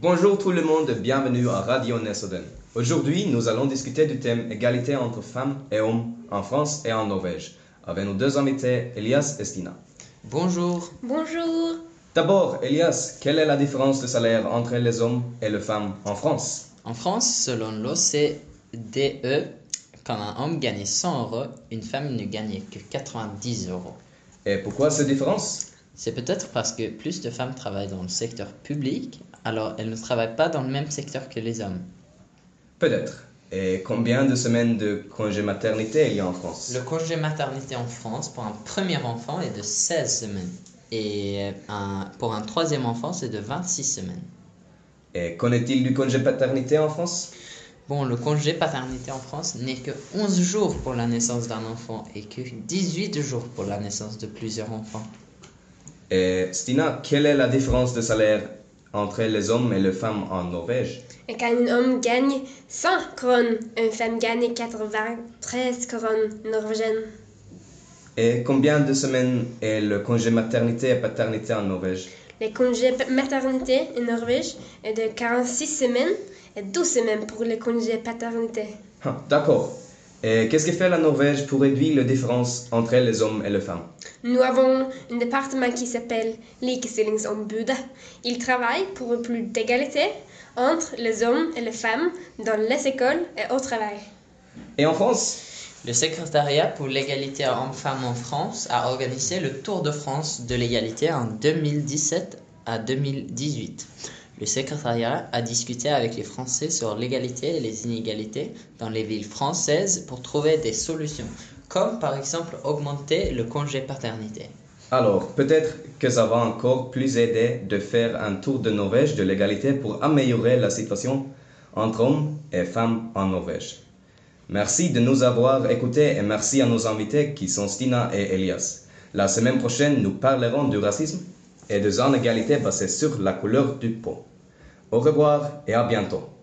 Bonjour tout le monde, bienvenue à Radio Nesoden. Aujourd'hui, nous allons discuter du thème égalité entre femmes et hommes en France et en Norvège, avec nos deux invités, Elias et Stina. Bonjour. Bonjour. D'abord, Elias, quelle est la différence de salaire entre les hommes et les femmes en France? En France, selon l'OCDE, quand un homme gagnait 100 euros, une femme ne gagnait que 90 euros. Et pourquoi cette différence? C'est peut-être parce que plus de femmes travaillent dans le secteur public, alors elles ne travaillent pas dans le même secteur que les hommes. Peut-être. Et combien de semaines de congé maternité il y a en France? Le congé maternité en France pour un premier enfant est de 16 semaines. Et un- pour un troisième enfant, c'est de 26 semaines. Et qu'en est-il du congé paternité en France? Bon, le congé paternité en France n'est que 11 jours pour la naissance d'un enfant et que 18 jours pour la naissance de plusieurs enfants. Et Stina, quelle est la différence de salaire entre les hommes et les femmes en Norvège? Et quand un homme gagne 100 couronnes, une femme gagne 93 couronnes norvégiennes. Et combien de semaines est le congé maternité et paternité en Norvège? Le congé maternité en Norvège est de 46 semaines et 12 semaines pour le congé paternité. Ah, D'accord. Et qu'est-ce que fait la Norvège pour réduire la différence entre les hommes et les femmes? Nous avons un département qui s'appelle Likestillingsombudet. Il travaille pour plus d'égalité entre les hommes et les femmes dans les écoles et au travail. Et en France? Le secrétariat pour l'égalité hommes-femmes en France a organisé le Tour de France de l'égalité en 2017 à 2018. Le secrétariat a discuté avec les Français sur l'égalité et les inégalités dans les villes françaises pour trouver des solutions, comme par exemple augmenter le congé paternité. Alors, peut-être que ça va encore plus aider de faire un tour de Norvège de l'égalité pour améliorer la situation entre hommes et femmes en Norvège. Merci de nous avoir écoutés et merci à nos invités qui sont Stina et Elias. La semaine prochaine, nous parlerons du racisme et des inégalités basées sur la couleur du peau. Au revoir et à bientôt.